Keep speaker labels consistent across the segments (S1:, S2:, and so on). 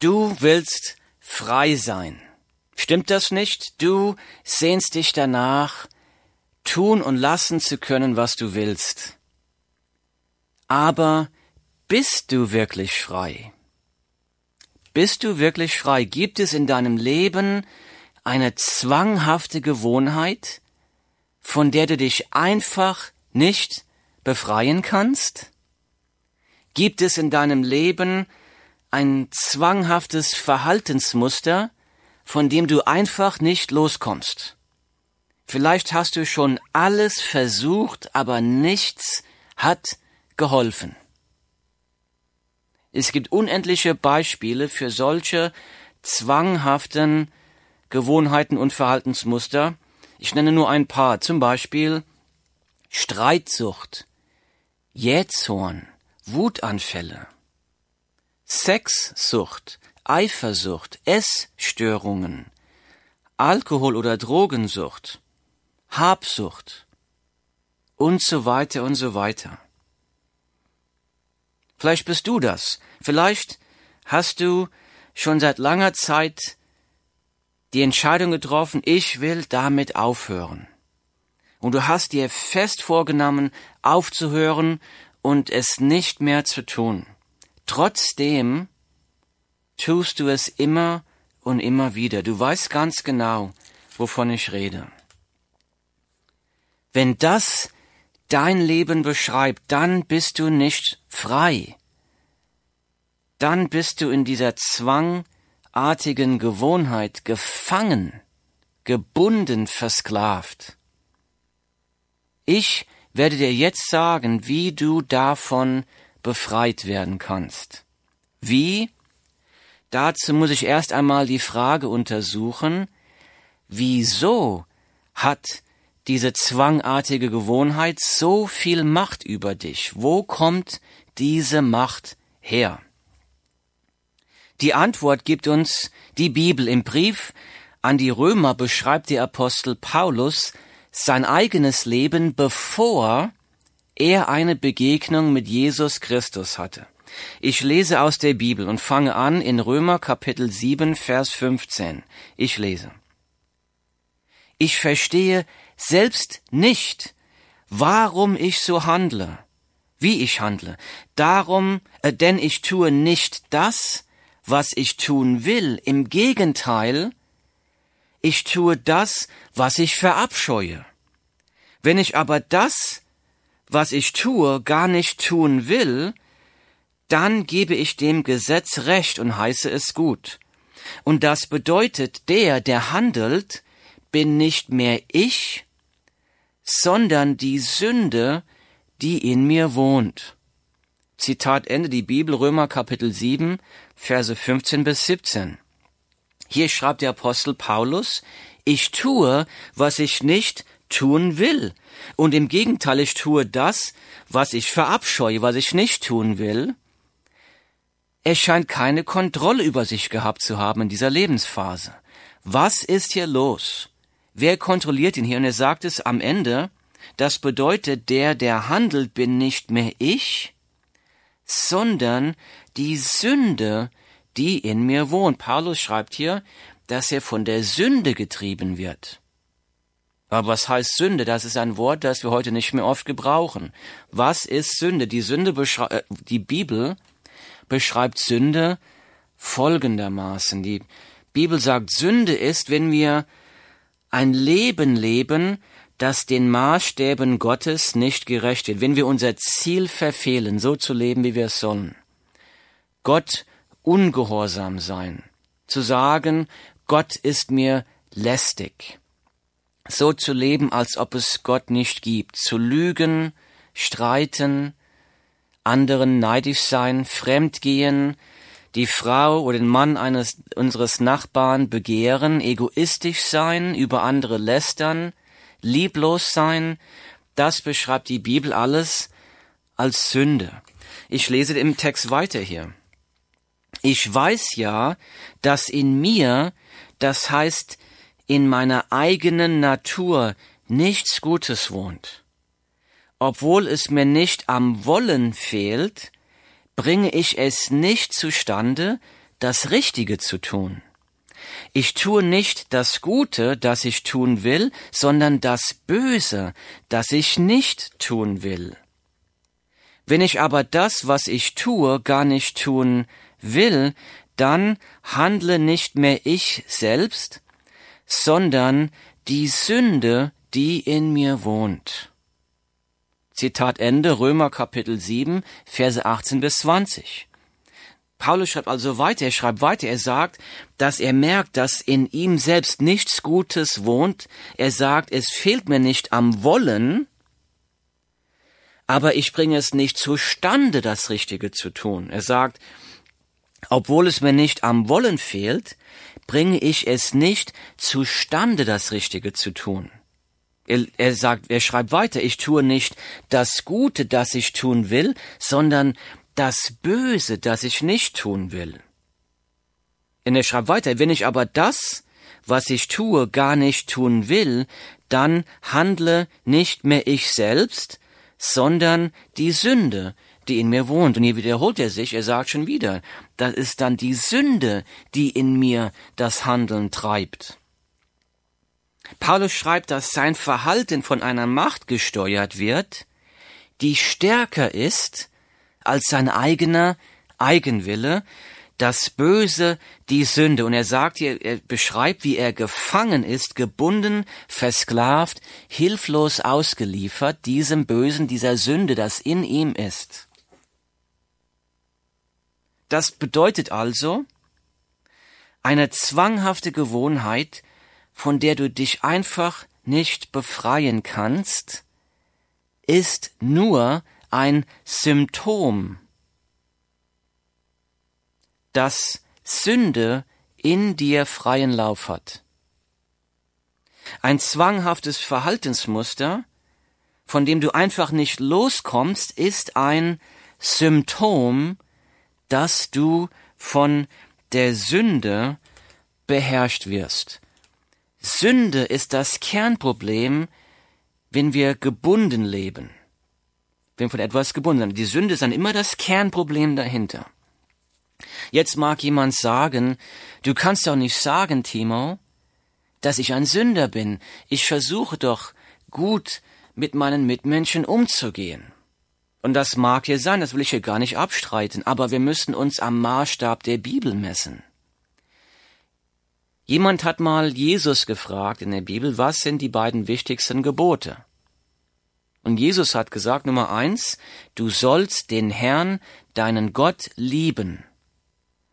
S1: Du willst frei sein. Stimmt das nicht? Du sehnst dich danach, tun und lassen zu können, was du willst. Aber bist du wirklich frei? Bist du wirklich frei? Gibt es in deinem Leben eine zwanghafte Gewohnheit, von der du dich einfach nicht befreien kannst? Gibt es in deinem Leben ein zwanghaftes Verhaltensmuster, von dem du einfach nicht loskommst? Vielleicht hast du schon alles versucht, aber nichts hat geholfen. Es gibt unendliche Beispiele für solche zwanghaften Gewohnheiten und Verhaltensmuster. Ich nenne nur ein paar, zum Beispiel Streitsucht, Jähzorn, Wutanfälle, Sexsucht, Eifersucht, Essstörungen, Alkohol- oder Drogensucht, Habsucht und so weiter und so weiter. Vielleicht bist du das. Vielleicht hast du schon seit langer Zeit die Entscheidung getroffen, ich will damit aufhören. Und du hast dir fest vorgenommen, aufzuhören und es nicht mehr zu tun. Trotzdem tust du es immer und immer wieder. Du weißt ganz genau, wovon ich rede. Wenn das dein Leben beschreibt, dann bist du nicht frei. Dann bist du in dieser zwangartigen Gewohnheit gefangen, gebunden, versklavt. Ich werde dir jetzt sagen, wie du davon befreit werden kannst. Wie? Dazu muss ich erst einmal die Frage untersuchen, wieso hat diese zwangartige Gewohnheit so viel Macht über dich? Wo kommt diese Macht her? Die Antwort gibt uns die Bibel. Im Brief an die Römer beschreibt der Apostel Paulus sein eigenes Leben, bevor er eine Begegnung mit Jesus Christus hatte. Ich lese aus der Bibel und fange an in Römer Kapitel 7, Vers 15. Ich lese. Ich verstehe selbst nicht, warum ich so handle, wie ich handle. Darum, äh, denn ich tue nicht das, was ich tun will. Im Gegenteil, ich tue das, was ich verabscheue. Wenn ich aber das, was ich tue, gar nicht tun will, dann gebe ich dem Gesetz Recht und heiße es gut. Und das bedeutet, der, der handelt, bin nicht mehr ich, sondern die Sünde, die in mir wohnt. Zitat Ende die Bibel Römer Kapitel 7 Verse 15 bis 17. Hier schreibt der Apostel Paulus, ich tue, was ich nicht tun will. Und im Gegenteil, ich tue das, was ich verabscheue, was ich nicht tun will. Er scheint keine Kontrolle über sich gehabt zu haben in dieser Lebensphase. Was ist hier los? Wer kontrolliert ihn hier? Und er sagt es am Ende, das bedeutet, der, der handelt, bin nicht mehr ich, sondern die Sünde, die in mir wohnt. Paulus schreibt hier, dass er von der Sünde getrieben wird. Aber was heißt Sünde? Das ist ein Wort, das wir heute nicht mehr oft gebrauchen. Was ist Sünde? Die Sünde äh, die Bibel beschreibt Sünde folgendermaßen. Die Bibel sagt, Sünde ist, wenn wir ein Leben leben, das den Maßstäben Gottes nicht gerecht wird, wenn wir unser Ziel verfehlen, so zu leben, wie wir es sollen. Gott ungehorsam sein, zu sagen, Gott ist mir lästig, so zu leben, als ob es Gott nicht gibt, zu lügen, streiten, anderen neidisch sein, fremdgehen, die Frau oder den Mann eines unseres Nachbarn begehren, egoistisch sein, über andere lästern, lieblos sein, das beschreibt die Bibel alles als Sünde. Ich lese im Text weiter hier. Ich weiß ja, dass in mir, das heißt in meiner eigenen Natur, nichts Gutes wohnt. Obwohl es mir nicht am Wollen fehlt, bringe ich es nicht zustande, das Richtige zu tun. Ich tue nicht das Gute, das ich tun will, sondern das Böse, das ich nicht tun will. Wenn ich aber das, was ich tue, gar nicht tun will, dann handle nicht mehr ich selbst, sondern die Sünde, die in mir wohnt. Zitat Ende Römer Kapitel 7, Verse 18 bis 20. Paulus schreibt also weiter, er schreibt weiter, er sagt, dass er merkt, dass in ihm selbst nichts Gutes wohnt. Er sagt, es fehlt mir nicht am Wollen, aber ich bringe es nicht zustande, das Richtige zu tun. Er sagt, obwohl es mir nicht am Wollen fehlt, bringe ich es nicht zustande, das Richtige zu tun. Er, er sagt, er schreibt weiter, ich tue nicht das Gute, das ich tun will, sondern das Böse, das ich nicht tun will. Und er schreibt weiter, wenn ich aber das, was ich tue, gar nicht tun will, dann handle nicht mehr ich selbst, sondern die Sünde, die in mir wohnt. Und hier wiederholt er sich, er sagt schon wieder, das ist dann die Sünde, die in mir das Handeln treibt. Paulus schreibt, dass sein Verhalten von einer Macht gesteuert wird, die stärker ist als sein eigener Eigenwille, das Böse, die Sünde. Und er sagt hier, er beschreibt, wie er gefangen ist, gebunden, versklavt, hilflos ausgeliefert, diesem Bösen, dieser Sünde, das in ihm ist. Das bedeutet also, eine zwanghafte Gewohnheit, von der du dich einfach nicht befreien kannst, ist nur ein Symptom, dass Sünde in dir freien Lauf hat. Ein zwanghaftes Verhaltensmuster, von dem du einfach nicht loskommst, ist ein Symptom, dass du von der Sünde beherrscht wirst. Sünde ist das Kernproblem, wenn wir gebunden leben bin von etwas gebunden. Die Sünde ist dann immer das Kernproblem dahinter. Jetzt mag jemand sagen, du kannst doch nicht sagen, Timo, dass ich ein Sünder bin. Ich versuche doch gut mit meinen Mitmenschen umzugehen. Und das mag hier sein, das will ich hier gar nicht abstreiten, aber wir müssen uns am Maßstab der Bibel messen. Jemand hat mal Jesus gefragt in der Bibel, was sind die beiden wichtigsten Gebote? Und Jesus hat gesagt, Nummer eins, du sollst den Herrn, deinen Gott lieben.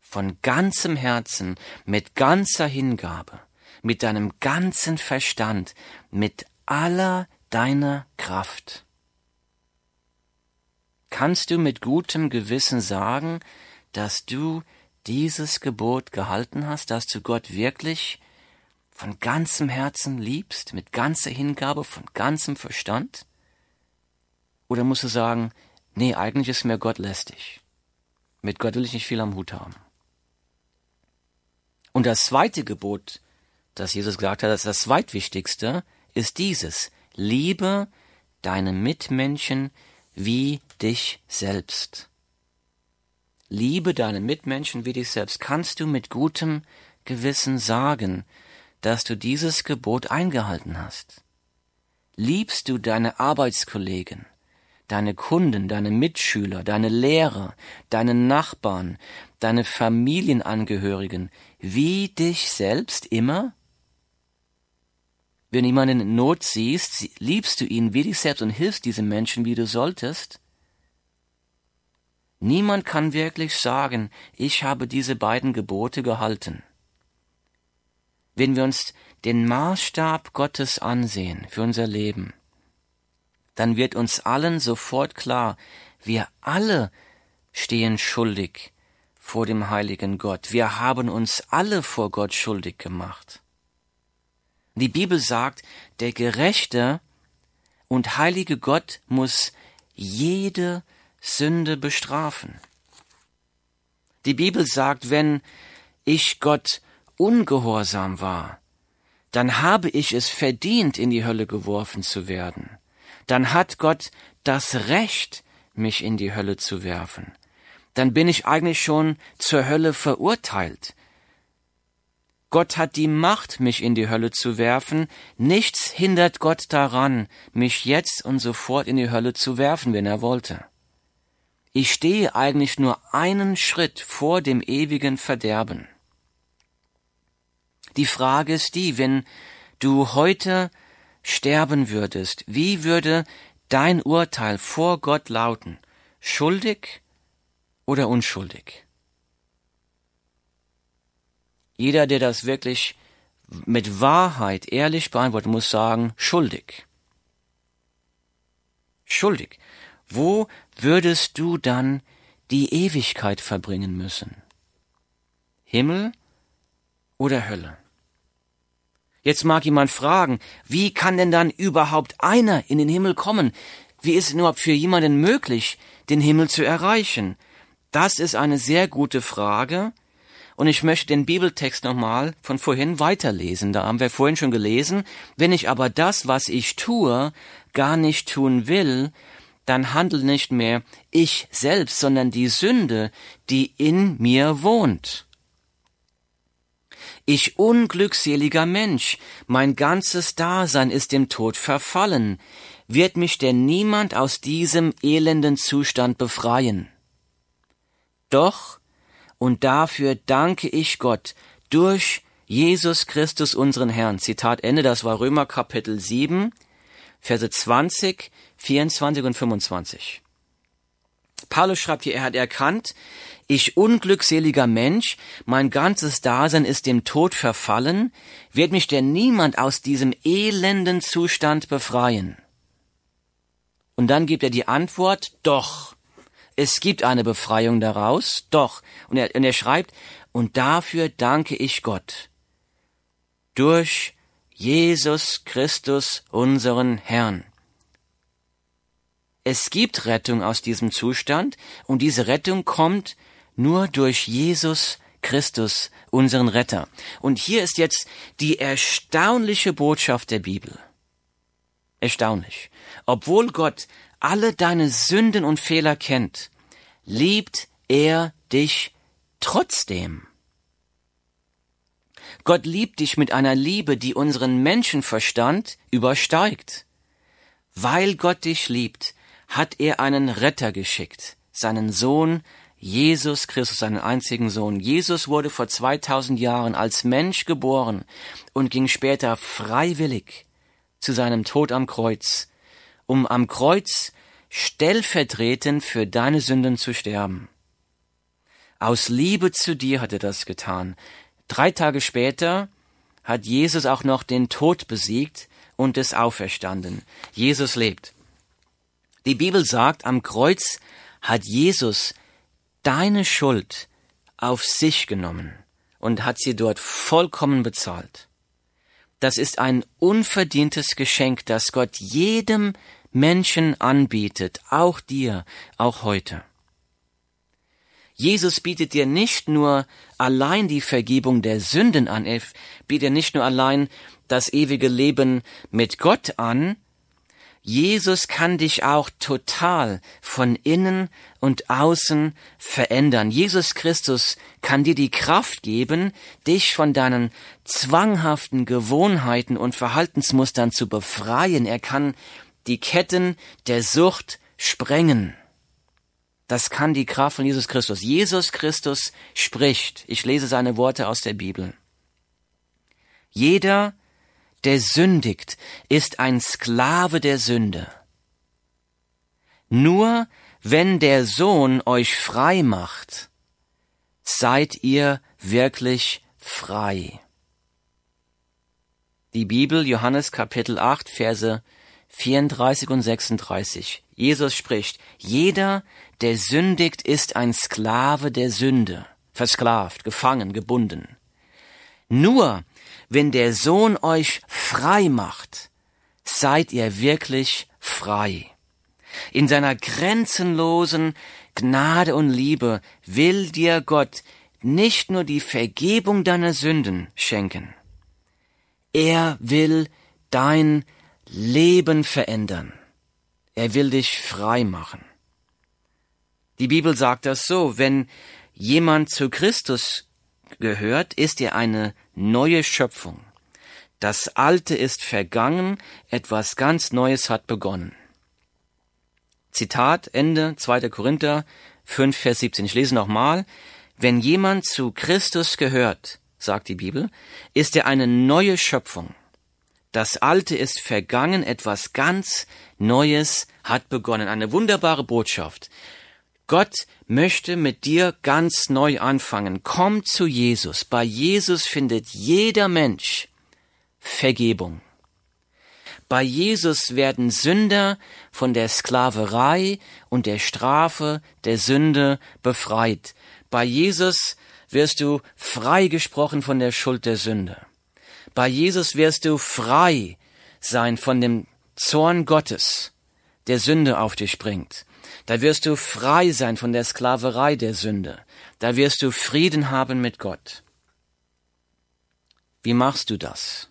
S1: Von ganzem Herzen, mit ganzer Hingabe, mit deinem ganzen Verstand, mit aller deiner Kraft. Kannst du mit gutem Gewissen sagen, dass du dieses Gebot gehalten hast, dass du Gott wirklich von ganzem Herzen liebst, mit ganzer Hingabe, von ganzem Verstand? Oder musst du sagen, nee, eigentlich ist mir Gott lästig. Mit Gott will ich nicht viel am Hut haben. Und das zweite Gebot, das Jesus gesagt hat, das ist das zweitwichtigste, ist dieses. Liebe deine Mitmenschen wie dich selbst. Liebe deine Mitmenschen wie dich selbst. Kannst du mit gutem Gewissen sagen, dass du dieses Gebot eingehalten hast? Liebst du deine Arbeitskollegen? deine Kunden, deine Mitschüler, deine Lehrer, deine Nachbarn, deine Familienangehörigen, wie dich selbst immer? Wenn jemanden in Not siehst, liebst du ihn wie dich selbst und hilfst diesem Menschen, wie du solltest? Niemand kann wirklich sagen, ich habe diese beiden Gebote gehalten. Wenn wir uns den Maßstab Gottes ansehen für unser Leben, dann wird uns allen sofort klar, wir alle stehen schuldig vor dem heiligen Gott. Wir haben uns alle vor Gott schuldig gemacht. Die Bibel sagt, der gerechte und heilige Gott muss jede Sünde bestrafen. Die Bibel sagt, wenn ich Gott ungehorsam war, dann habe ich es verdient, in die Hölle geworfen zu werden dann hat Gott das Recht, mich in die Hölle zu werfen. dann bin ich eigentlich schon zur Hölle verurteilt. Gott hat die Macht, mich in die Hölle zu werfen. Nichts hindert Gott daran, mich jetzt und sofort in die Hölle zu werfen, wenn er wollte. Ich stehe eigentlich nur einen Schritt vor dem ewigen Verderben. Die Frage ist die, wenn du heute sterben würdest, wie würde dein Urteil vor Gott lauten? Schuldig oder unschuldig? Jeder, der das wirklich mit Wahrheit ehrlich beantwortet, muss sagen, schuldig. Schuldig. Wo würdest du dann die Ewigkeit verbringen müssen? Himmel oder Hölle? Jetzt mag jemand fragen, wie kann denn dann überhaupt einer in den Himmel kommen? Wie ist es überhaupt für jemanden möglich, den Himmel zu erreichen? Das ist eine sehr gute Frage, und ich möchte den Bibeltext nochmal von vorhin weiterlesen. Da haben wir vorhin schon gelesen. Wenn ich aber das, was ich tue, gar nicht tun will, dann handelt nicht mehr ich selbst, sondern die Sünde, die in mir wohnt. Ich unglückseliger Mensch, mein ganzes Dasein ist dem Tod verfallen. Wird mich denn niemand aus diesem elenden Zustand befreien? Doch und dafür danke ich Gott durch Jesus Christus unseren Herrn. Zitat Ende, das war Römer Kapitel 7, Verse 20, 24 und 25. Paulus schreibt hier, er hat erkannt, ich unglückseliger Mensch, mein ganzes Dasein ist dem Tod verfallen, wird mich denn niemand aus diesem elenden Zustand befreien? Und dann gibt er die Antwort, doch, es gibt eine Befreiung daraus, doch. Und er, und er schreibt, und dafür danke ich Gott. Durch Jesus Christus, unseren Herrn. Es gibt Rettung aus diesem Zustand, und diese Rettung kommt nur durch Jesus Christus, unseren Retter. Und hier ist jetzt die erstaunliche Botschaft der Bibel. Erstaunlich. Obwohl Gott alle deine Sünden und Fehler kennt, liebt er dich trotzdem. Gott liebt dich mit einer Liebe, die unseren Menschenverstand übersteigt. Weil Gott dich liebt, hat er einen Retter geschickt, seinen Sohn Jesus Christus, seinen einzigen Sohn. Jesus wurde vor 2000 Jahren als Mensch geboren und ging später freiwillig zu seinem Tod am Kreuz, um am Kreuz stellvertretend für deine Sünden zu sterben. Aus Liebe zu dir hat er das getan. Drei Tage später hat Jesus auch noch den Tod besiegt und ist auferstanden. Jesus lebt. Die Bibel sagt, am Kreuz hat Jesus deine Schuld auf sich genommen und hat sie dort vollkommen bezahlt. Das ist ein unverdientes Geschenk, das Gott jedem Menschen anbietet, auch dir, auch heute. Jesus bietet dir nicht nur allein die Vergebung der Sünden an, er bietet nicht nur allein das ewige Leben mit Gott an, Jesus kann dich auch total von innen und außen verändern. Jesus Christus kann dir die Kraft geben, dich von deinen zwanghaften Gewohnheiten und Verhaltensmustern zu befreien. Er kann die Ketten der Sucht sprengen. Das kann die Kraft von Jesus Christus. Jesus Christus spricht. Ich lese seine Worte aus der Bibel. Jeder, der sündigt, ist ein Sklave der Sünde. Nur wenn der Sohn euch frei macht, seid ihr wirklich frei. Die Bibel, Johannes Kapitel 8, Verse 34 und 36. Jesus spricht, jeder, der sündigt, ist ein Sklave der Sünde, versklavt, gefangen, gebunden. Nur wenn der Sohn euch frei macht, seid ihr wirklich frei. In seiner grenzenlosen Gnade und Liebe will dir Gott nicht nur die Vergebung deiner Sünden schenken, er will dein Leben verändern. Er will dich frei machen. Die Bibel sagt das so, wenn jemand zu Christus gehört, ist er eine neue Schöpfung. Das Alte ist vergangen, etwas ganz Neues hat begonnen. Zitat Ende 2. Korinther 5, Vers 17. Ich lese nochmal. Wenn jemand zu Christus gehört, sagt die Bibel, ist er eine neue Schöpfung. Das Alte ist vergangen, etwas ganz Neues hat begonnen. Eine wunderbare Botschaft. Gott möchte mit dir ganz neu anfangen. Komm zu Jesus. Bei Jesus findet jeder Mensch Vergebung. Bei Jesus werden Sünder von der Sklaverei und der Strafe der Sünde befreit. Bei Jesus wirst du freigesprochen von der Schuld der Sünde. Bei Jesus wirst du frei sein von dem Zorn Gottes, der Sünde auf dich bringt. Da wirst du frei sein von der Sklaverei der Sünde. Da wirst du Frieden haben mit Gott. Wie machst du das?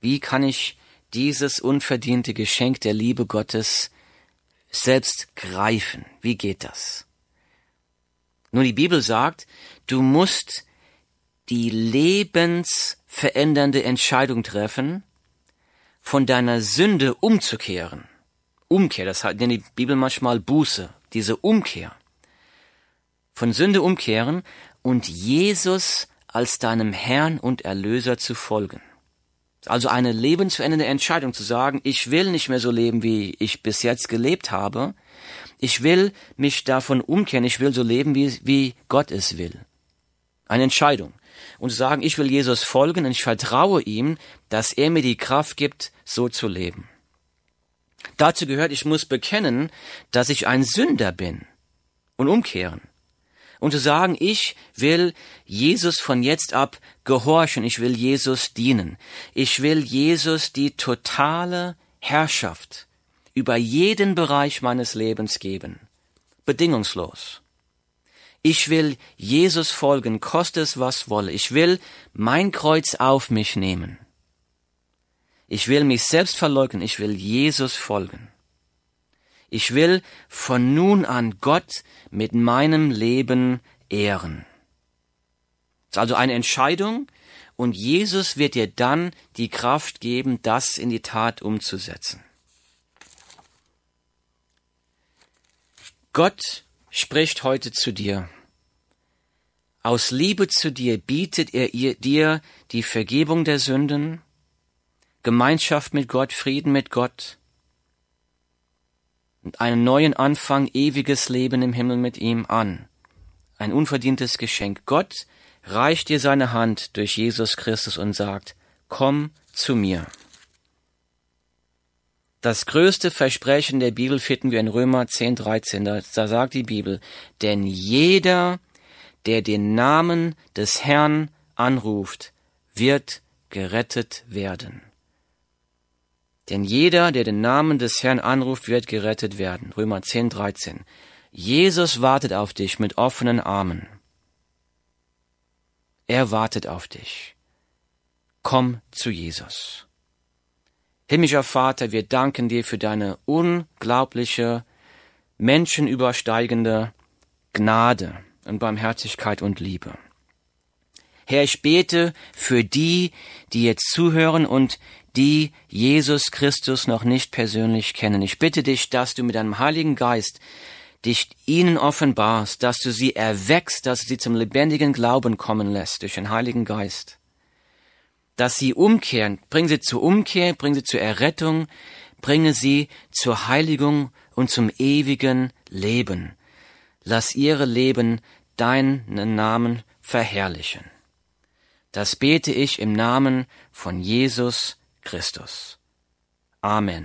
S1: Wie kann ich dieses unverdiente Geschenk der Liebe Gottes selbst greifen? Wie geht das? Nun, die Bibel sagt, du musst die lebensverändernde Entscheidung treffen, von deiner Sünde umzukehren. Umkehr, das nennt die Bibel manchmal Buße, diese Umkehr. Von Sünde umkehren und Jesus als deinem Herrn und Erlöser zu folgen. Also eine lebensverändernde Entscheidung zu sagen, ich will nicht mehr so leben, wie ich bis jetzt gelebt habe. Ich will mich davon umkehren, ich will so leben, wie, wie Gott es will. Eine Entscheidung. Und zu sagen, ich will Jesus folgen und ich vertraue ihm, dass er mir die Kraft gibt, so zu leben. Dazu gehört, ich muss bekennen, dass ich ein Sünder bin und umkehren und zu sagen, ich will Jesus von jetzt ab gehorchen, ich will Jesus dienen, ich will Jesus die totale Herrschaft über jeden Bereich meines Lebens geben, bedingungslos. Ich will Jesus folgen, koste es was wolle. Ich will mein Kreuz auf mich nehmen. Ich will mich selbst verleugnen, ich will Jesus folgen. Ich will von nun an Gott mit meinem Leben ehren. Das ist also eine Entscheidung und Jesus wird dir dann die Kraft geben, das in die Tat umzusetzen. Gott spricht heute zu dir. Aus Liebe zu dir bietet er dir die Vergebung der Sünden, Gemeinschaft mit Gott, Frieden mit Gott, und einen neuen Anfang, ewiges Leben im Himmel mit ihm an. Ein unverdientes Geschenk. Gott reicht dir seine Hand durch Jesus Christus und sagt, komm zu mir. Das größte Versprechen der Bibel finden wir in Römer 10, 13. Da, da sagt die Bibel, denn jeder, der den Namen des Herrn anruft, wird gerettet werden. Denn jeder, der den Namen des Herrn anruft, wird gerettet werden. Römer 10, 13. Jesus wartet auf dich mit offenen Armen. Er wartet auf dich. Komm zu Jesus. Himmlischer Vater, wir danken dir für deine unglaubliche, menschenübersteigende Gnade und Barmherzigkeit und Liebe. Herr, ich bete für die, die jetzt zuhören und die Jesus Christus noch nicht persönlich kennen. Ich bitte dich, dass du mit deinem Heiligen Geist dich ihnen offenbarst, dass du sie erweckst, dass du sie zum lebendigen Glauben kommen lässt durch den Heiligen Geist. Dass sie umkehren, bring sie zur Umkehr, bring sie zur Errettung, bringe sie zur Heiligung und zum ewigen Leben. Lass ihre Leben deinen Namen verherrlichen. Das bete ich im Namen von Jesus Christus. Amen.